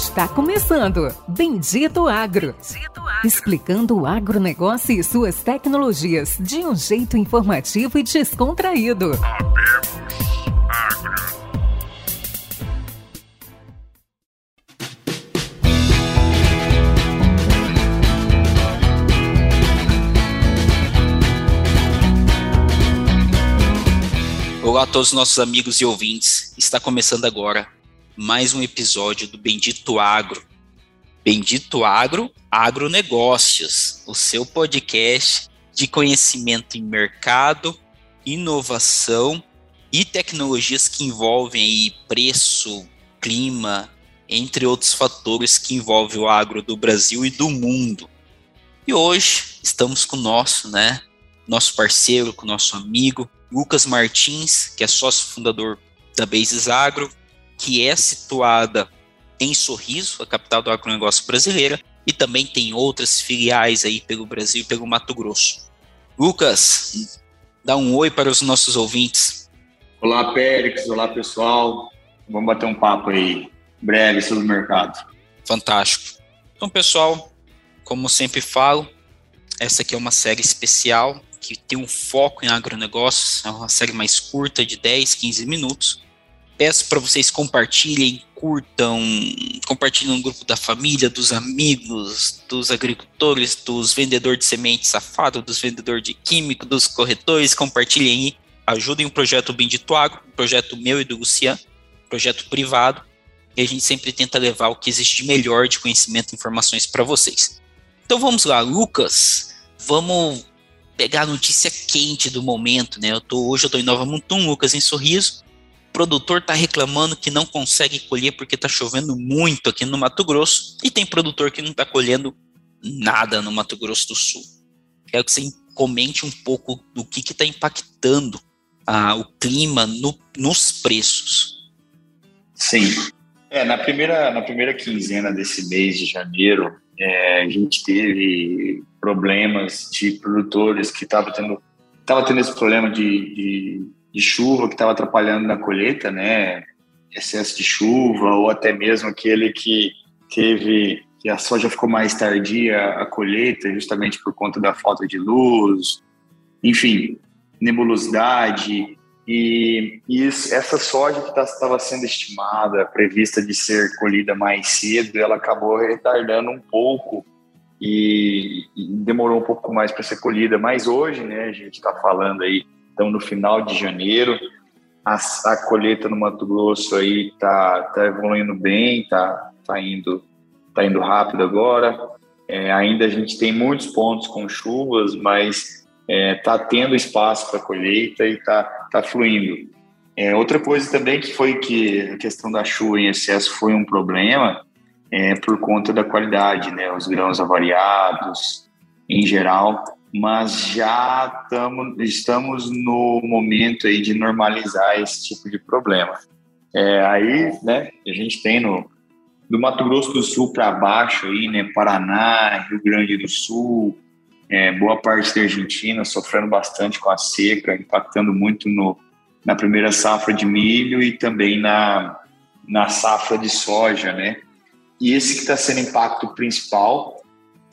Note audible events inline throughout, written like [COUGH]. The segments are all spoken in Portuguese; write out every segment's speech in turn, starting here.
Está começando Bendito Agro. Bendito Agro. Explicando o agronegócio e suas tecnologias de um jeito informativo e descontraído. Olá a todos os nossos amigos e ouvintes. Está começando agora mais um episódio do Bendito Agro. Bendito Agro, Agronegócios, o seu podcast de conhecimento em mercado, inovação e tecnologias que envolvem aí preço, clima, entre outros fatores que envolvem o agro do Brasil e do mundo. E hoje estamos com o nosso, né, nosso parceiro, com o nosso amigo Lucas Martins, que é sócio fundador da Bases Agro, que é situada em Sorriso, a capital do agronegócio brasileira, e também tem outras filiais aí pelo Brasil e pelo Mato Grosso. Lucas, dá um oi para os nossos ouvintes. Olá, Périx, olá pessoal. Vamos bater um papo aí breve sobre o mercado. Fantástico. Então, pessoal, como sempre falo, essa aqui é uma série especial que tem um foco em agronegócios, é uma série mais curta, de 10, 15 minutos, peço para vocês compartilhem, curtam, compartilhem no grupo da família, dos amigos, dos agricultores, dos vendedores de semente safado, dos vendedores de químico, dos corretores, compartilhem aí, ajudem o projeto Bendito Agro, projeto meu e do Luciano, projeto privado, e a gente sempre tenta levar o que existe de melhor de conhecimento e informações para vocês. Então vamos lá, Lucas, vamos pegar a notícia quente do momento, né? Eu tô, hoje eu estou em Nova Mutum, Lucas em Sorriso, produtor está reclamando que não consegue colher porque está chovendo muito aqui no Mato Grosso e tem produtor que não está colhendo nada no Mato Grosso do Sul. Quero que você comente um pouco do que está impactando ah, o clima no, nos preços. Sim. É, na, primeira, na primeira quinzena desse mês de janeiro, é, a gente teve problemas de produtores que estavam tendo, tendo esse problema de, de de chuva que estava atrapalhando na colheita, né? Excesso de chuva ou até mesmo aquele que teve que a soja ficou mais tardia a colheita justamente por conta da falta de luz, enfim, nebulosidade e, e isso, essa soja que estava tá, sendo estimada, prevista de ser colhida mais cedo, ela acabou retardando um pouco e, e demorou um pouco mais para ser colhida. Mas hoje, né, a gente está falando aí então, no final de janeiro, a, a colheita no Mato Grosso aí tá, tá evoluindo bem, tá, tá, indo, tá indo rápido agora. É, ainda a gente tem muitos pontos com chuvas, mas é, tá tendo espaço para colheita e tá, tá fluindo. É, outra coisa também que foi que a questão da chuva em excesso foi um problema é, por conta da qualidade, né? Os grãos avariados, em geral, mas já tamo, estamos no momento aí de normalizar esse tipo de problema. É, aí, né, a gente tem no do Mato Grosso do Sul para baixo aí, né, Paraná, Rio Grande do Sul, é, boa parte da Argentina sofrendo bastante com a seca, impactando muito no, na primeira safra de milho e também na, na safra de soja, né? E esse que está sendo impacto principal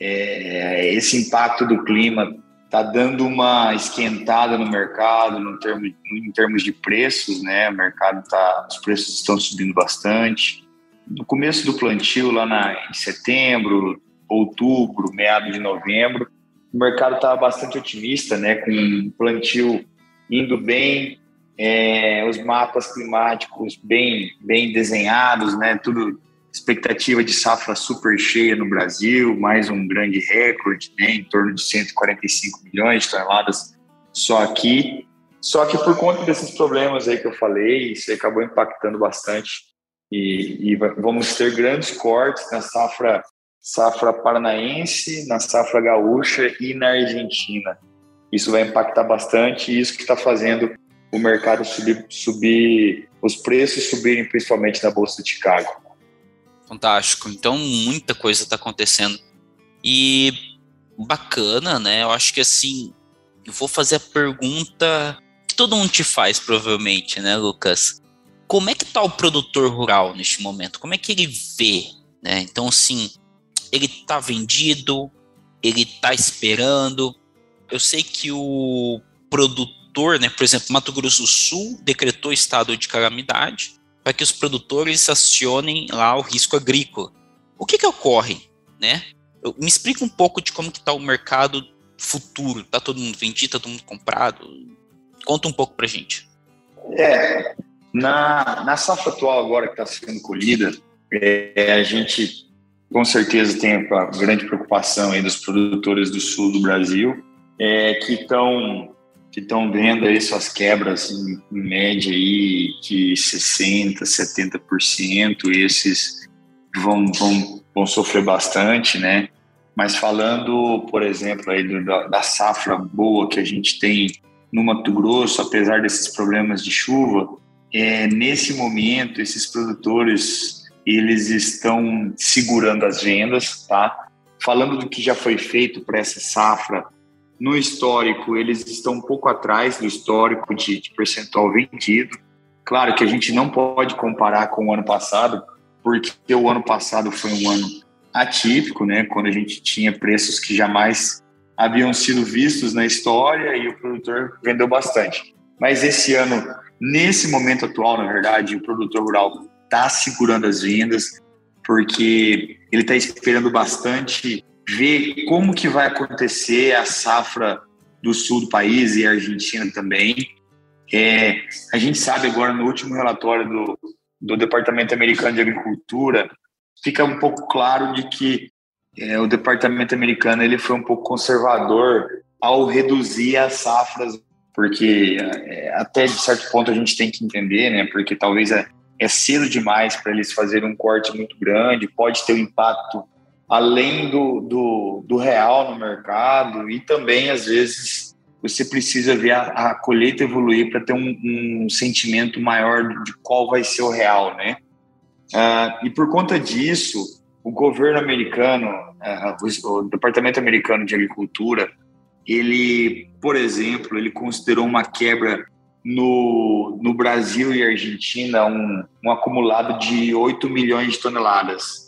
é, esse impacto do clima está dando uma esquentada no mercado no termo, em termos de preços, né? O mercado tá, os preços estão subindo bastante. No começo do plantio, lá na, em setembro, outubro, meado de novembro, o mercado estava bastante otimista, né? Com plantio indo bem, é, os mapas climáticos bem, bem desenhados, né? Tudo expectativa de safra super cheia no Brasil, mais um grande recorde, né, em torno de 145 milhões de toneladas só aqui. Só que por conta desses problemas aí que eu falei, isso acabou impactando bastante e, e vamos ter grandes cortes na safra safra paranaense, na safra gaúcha e na Argentina. Isso vai impactar bastante e isso que está fazendo o mercado subir, subir, os preços subirem principalmente na Bolsa de Chicago. Fantástico. Então, muita coisa está acontecendo. E bacana, né? Eu acho que assim, eu vou fazer a pergunta que todo mundo te faz, provavelmente, né, Lucas? Como é que tá o produtor rural neste momento? Como é que ele vê Né? Então, assim, ele está vendido, ele está esperando. Eu sei que o produtor, né, por exemplo, Mato Grosso do Sul decretou estado de calamidade para que os produtores acionem lá o risco agrícola. O que, que ocorre, né? Eu, me explica um pouco de como que está o mercado futuro. Está todo mundo vendido, está todo mundo comprado? Conta um pouco para gente. É, na, na safra atual agora que está sendo colhida, é, a gente com certeza tem a grande preocupação aí dos produtores do sul do Brasil, é, que estão que estão vendo aí suas quebras em, em média aí de 60%, 70%, esses vão, vão, vão sofrer bastante, né? Mas falando, por exemplo, aí do, da, da safra boa que a gente tem no Mato Grosso, apesar desses problemas de chuva, é, nesse momento esses produtores eles estão segurando as vendas, tá? Falando do que já foi feito para essa safra, no histórico eles estão um pouco atrás do histórico de, de percentual vendido. Claro que a gente não pode comparar com o ano passado, porque o ano passado foi um ano atípico, né? Quando a gente tinha preços que jamais haviam sido vistos na história e o produtor vendeu bastante. Mas esse ano, nesse momento atual, na verdade, o produtor rural está segurando as vendas, porque ele está esperando bastante ver como que vai acontecer a safra do sul do país e a Argentina também. É, a gente sabe agora no último relatório do, do Departamento Americano de Agricultura, fica um pouco claro de que é, o Departamento Americano ele foi um pouco conservador ao reduzir as safras, porque é, até de certo ponto a gente tem que entender, né? Porque talvez é, é cedo demais para eles fazerem um corte muito grande, pode ter um impacto além do, do, do real no mercado e também, às vezes, você precisa ver a, a colheita evoluir para ter um, um, sentimento maior de qual vai ser o real, né? Uh, e por conta disso, o governo americano, uh, o, Departamento Americano de Agricultura, ele, por exemplo, ele considerou uma quebra no, no Brasil e Argentina um, um acumulado de 8 milhões de toneladas.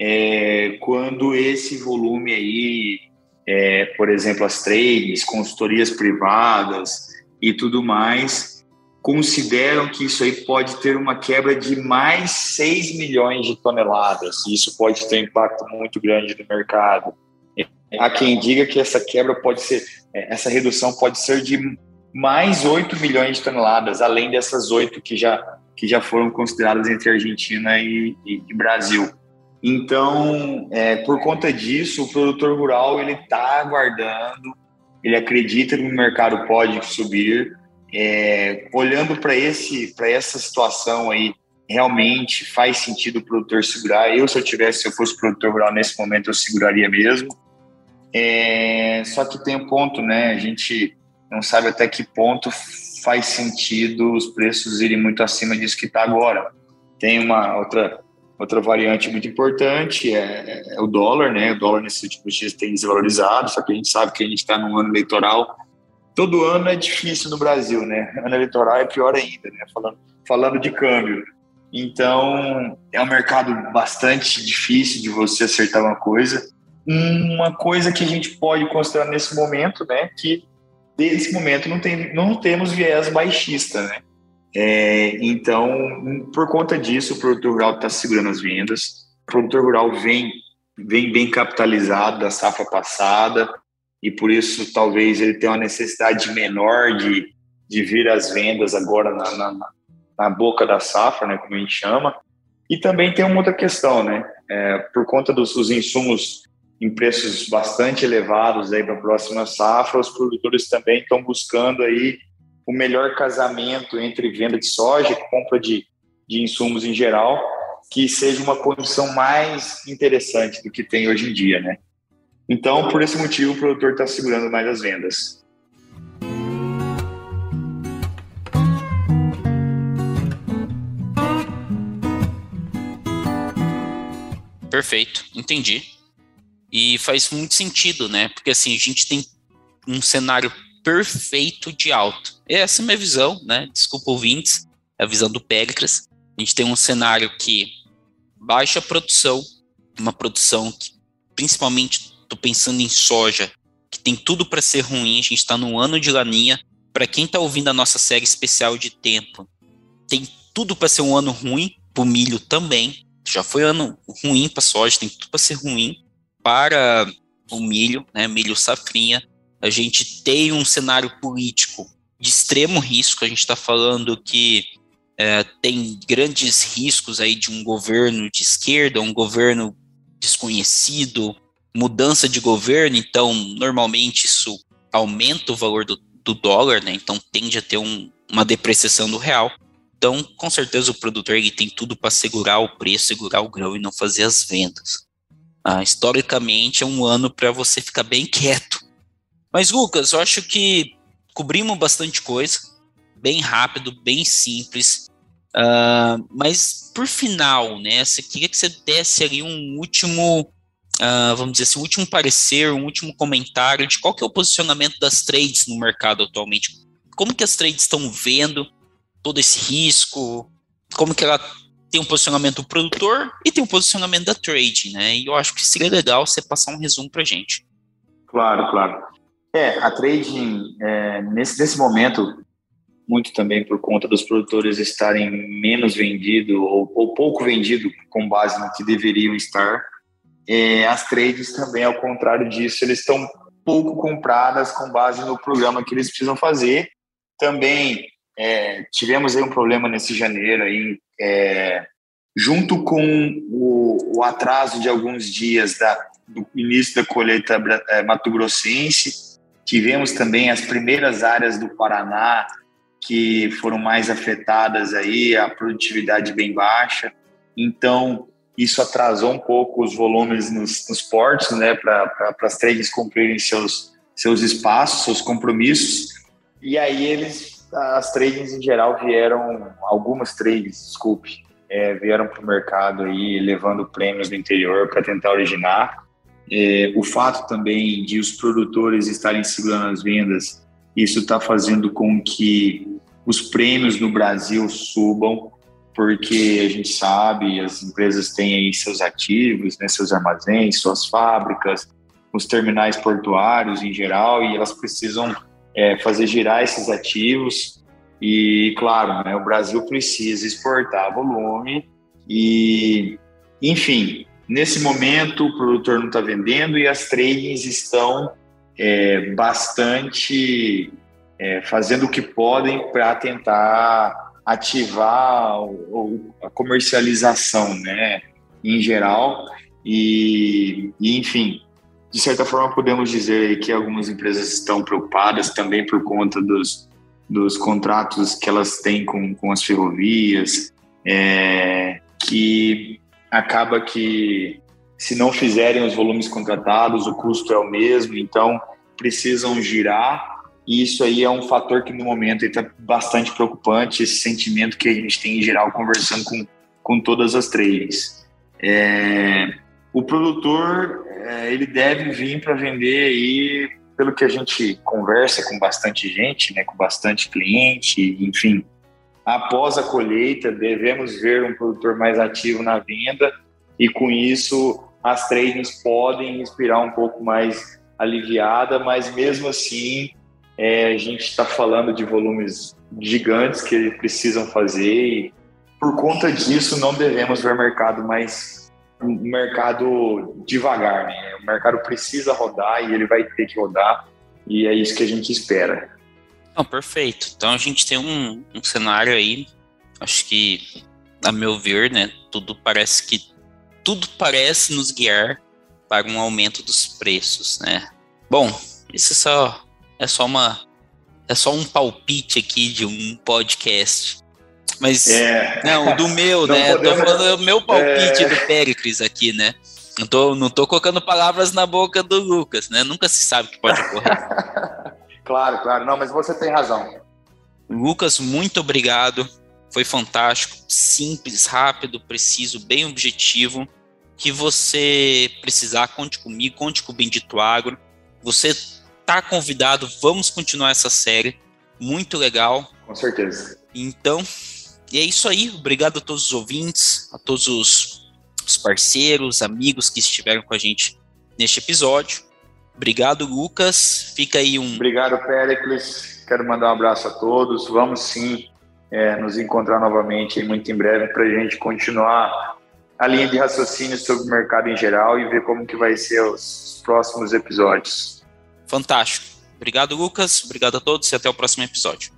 É, quando esse volume aí, é, por exemplo, as trades, consultorias privadas e tudo mais, consideram que isso aí pode ter uma quebra de mais 6 milhões de toneladas. Isso pode ter um impacto muito grande no mercado. Há quem diga que essa quebra pode ser, é, essa redução pode ser de mais 8 milhões de toneladas, além dessas 8 que já, que já foram consideradas entre Argentina e, e Brasil. Então, é, por conta disso, o produtor rural ele está aguardando, ele acredita que o mercado pode subir. É, olhando para esse, para essa situação aí, realmente faz sentido o produtor segurar. Eu, se eu tivesse, se eu fosse produtor rural nesse momento, eu seguraria mesmo. É, só que tem um ponto, né? A gente não sabe até que ponto faz sentido os preços irem muito acima disso que está agora. Tem uma outra outra variante muito importante é, é, o dólar, né? O dólar nesses últimos dias tem desvalorizado, só que a gente sabe que a gente está num ano eleitoral. Todo ano é difícil no Brasil, né? Ano eleitoral é pior ainda, né? Falando, falando de câmbio. Então, é um mercado bastante difícil de você acertar uma coisa. Uma coisa que a gente pode considerar nesse momento, né? Que desse momento não, tem, não temos viés baixista, né? É, então, por conta disso, o produtor rural está segurando as vendas. O produtor rural vem, vem bem capitalizado da safra passada e por isso talvez ele tenha uma necessidade menor de, de vir as vendas agora na, na, na boca da safra, né, como a gente chama. E também tem uma outra questão, né? É, por conta dos, dos insumos em preços bastante elevados aí para a próxima safra, os produtores também estão buscando aí o melhor casamento entre venda de soja e compra de, de insumos em geral, que seja uma condição mais interessante do que tem hoje em dia, né? Então, por esse motivo, o produtor está segurando mais as vendas. Perfeito, entendi. E faz muito sentido, né? Porque assim, a gente tem um cenário perfeito de alto. Essa é a minha visão, né? Desculpa ouvintes, é a visão do Péricles. A gente tem um cenário que baixa produção, uma produção que, principalmente, estou pensando em soja, que tem tudo para ser ruim. A gente está no ano de laninha. Para quem está ouvindo a nossa série especial de tempo, tem tudo para ser um ano ruim, para o milho também. Já foi ano ruim para soja, tem tudo para ser ruim para o milho, né? Milho safrinha. A gente tem um cenário político de extremo risco. A gente está falando que é, tem grandes riscos aí de um governo de esquerda, um governo desconhecido, mudança de governo. Então, normalmente isso aumenta o valor do, do dólar, né? Então tende a ter um, uma depreciação do real. Então, com certeza, o produtor ele tem tudo para segurar o preço, segurar o grão e não fazer as vendas. Ah, historicamente, é um ano para você ficar bem quieto. Mas, Lucas, eu acho que cobrimos bastante coisa, bem rápido, bem simples. Uh, mas, por final, né, você queria que você desse ali um último, uh, vamos dizer assim, um último parecer, um último comentário de qual que é o posicionamento das trades no mercado atualmente. Como que as trades estão vendo todo esse risco, como que ela tem um posicionamento do produtor e tem um posicionamento da trade, né? E eu acho que seria legal você passar um resumo para gente. Claro, claro. É, a trading, é, nesse, nesse momento, muito também por conta dos produtores estarem menos vendidos ou, ou, pouco vendido com base no que deveriam estar, é, as trades também, ao contrário disso, eles estão pouco compradas com base no programa que eles precisam fazer. Também é, tivemos aí um problema nesse janeiro aí, é, junto com o, o, atraso de alguns dias da, do início da colheita é, mato-grossense, tivemos também as primeiras áreas do Paraná que foram mais afetadas aí, a produtividade bem baixa. Então, isso atrasou um pouco os volumes nos, nos portos, né, para pra, as trades cumprirem seus, seus espaços, seus compromissos. E aí eles as tradings em geral vieram, algumas trades, desculpe, é, vieram para o mercado aí levando prêmios do interior para tentar originar. É, o fato também de os produtores estarem segurando as vendas, isso está fazendo com que os prêmios no Brasil subam, porque a gente sabe, as empresas têm aí seus ativos, né, seus armazéns, suas fábricas, os terminais portuários em geral, e elas precisam é, fazer girar esses ativos. E, claro, né, o Brasil precisa exportar volume e, enfim, nesse momento o produtor não está vendendo e as tradings estão é, bastante é, fazendo o que podem para tentar ativar a comercialização, né, em geral. E, e, enfim, de certa forma, podemos dizer que algumas empresas estão preocupadas também por conta dos, dos contratos que elas têm com, com as ferrovias, é, que acaba que se não fizerem os volumes contratados, o custo é o mesmo, então precisam girar. E isso aí é um fator que no momento está bastante preocupante, esse sentimento que a gente tem em geral conversando com, com todas as trades. É, o produtor é, ele deve vir para vender aí, pelo que a gente conversa com bastante gente, né, com bastante cliente, enfim. Após a colheita, devemos ver um produtor mais ativo na venda e com isso as tradings podem respirar um pouco mais aliviada, mas mesmo assim é, a gente está falando de volumes gigantes que eles precisam fazer e por conta disso não devemos ver mercado mais um mercado devagar, né? O mercado precisa rodar e ele vai ter que rodar e é isso que a gente espera. Não, perfeito. Então a gente tem um, um cenário aí, acho que, a meu ver, né, tudo parece que tudo parece nos guiar para um aumento dos preços, né? Bom, isso é só é só uma é só um palpite aqui de um podcast. Mas, é. não, do meu, [LAUGHS] né? Podemos... Tô falando do meu palpite é... do Pericles aqui, né? Não tô, não tô colocando palavras na boca do Lucas, né? Nunca se sabe o que pode ocorrer. [LAUGHS] claro, claro. Não, mas você tem razão. Lucas, muito obrigado. Foi fantástico, simples, rápido, preciso, bem objetivo. Que você precisar, conte comigo, conte com o Bendito Agro. Você tá convidado, vamos continuar essa série. Muito legal. Com certeza. Então, e é isso aí. Obrigado a todos os ouvintes, a todos os os parceiros, amigos que estiveram com a gente neste episódio. Obrigado, Lucas. Fica aí um. Obrigado, Péricles. Quero mandar um abraço a todos. Vamos sim é, nos encontrar novamente muito em breve para a gente continuar a linha de raciocínio sobre o mercado em geral e ver como que vai ser os próximos episódios. Fantástico. Obrigado, Lucas. Obrigado a todos e até o próximo episódio.